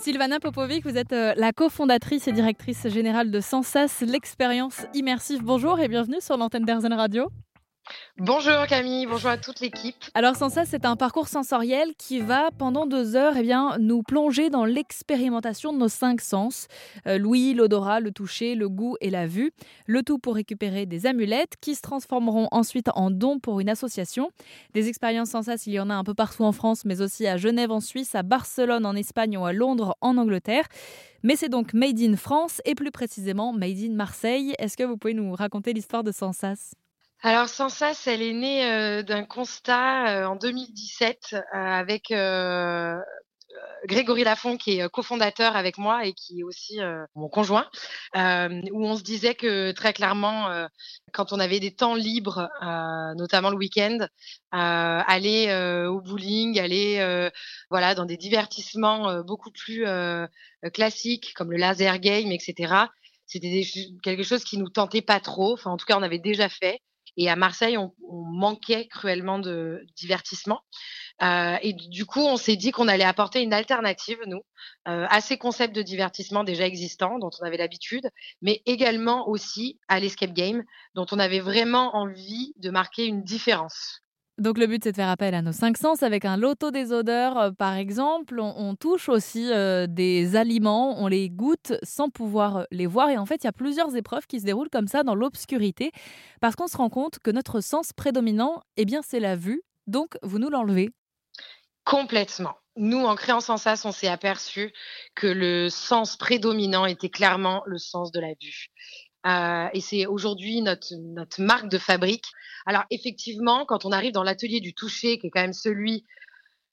Sylvana Popovic, vous êtes euh, la cofondatrice et directrice générale de Sensas, l'expérience immersive. Bonjour et bienvenue sur l'antenne d'Airzen Radio. Bonjour Camille, bonjour à toute l'équipe. Alors sans c'est un parcours sensoriel qui va pendant deux heures eh bien, nous plonger dans l'expérimentation de nos cinq sens. Euh, l'ouïe, l'odorat, le toucher, le goût et la vue. Le tout pour récupérer des amulettes qui se transformeront ensuite en dons pour une association. Des expériences sans il y en a un peu partout en France, mais aussi à Genève en Suisse, à Barcelone en Espagne ou à Londres en Angleterre. Mais c'est donc Made in France et plus précisément Made in Marseille. Est-ce que vous pouvez nous raconter l'histoire de Sensas alors Sensas, elle est née euh, d'un constat euh, en 2017 euh, avec Grégory Lafont qui est cofondateur avec moi et qui est aussi mon conjoint, où on se disait que très clairement, quand on avait des temps libres, notamment le week-end, aller au bowling, aller voilà dans des divertissements beaucoup plus classiques comme le laser game, etc. C'était quelque chose qui nous tentait pas trop. Enfin, en tout cas, on avait déjà fait. Et à Marseille, on, manquait cruellement de divertissement. Euh, et du coup, on s'est dit qu'on allait apporter une alternative, nous, euh, à ces concepts de divertissement déjà existants, dont on avait l'habitude, mais également aussi à l'escape game, dont on avait vraiment envie de marquer une différence. Donc le but, c'est de faire appel à nos cinq sens avec un loto des odeurs, euh, par exemple. On, touche aussi euh, des aliments, on les goûte sans pouvoir euh, les voir. Et en fait, il y a plusieurs épreuves qui se déroulent comme ça dans l'obscurité, parce qu'on se rend compte que notre sens prédominant, eh bien, c'est la vue. Donc, vous nous l'enlevez. Complètement. Nous, en créant Sensas, on s'est aperçu que le sens prédominant était clairement le sens de la vue. Euh, et c'est aujourd'hui notre, notre marque de fabrique. Alors effectivement, quand on arrive dans l'atelier du toucher, qui est quand même celui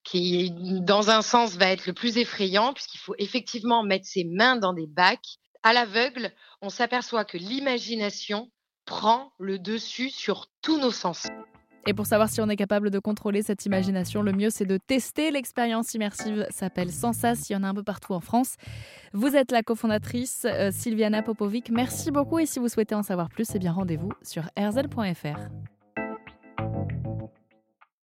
qui, dans un sens, va être le plus effrayant, puisqu'il faut effectivement mettre ses mains dans des bacs, à l'aveugle, on s'aperçoit que l'imagination prend le dessus sur tous nos sens. Et pour savoir si on est capable de contrôler cette imagination, le mieux c'est de tester. L'expérience immersive s'appelle Sensas, il y en a un peu partout en France. Vous êtes la cofondatrice euh, Sylviana Popovic. Merci beaucoup et si vous souhaitez en savoir plus, eh bien rendez-vous sur rzel.fr.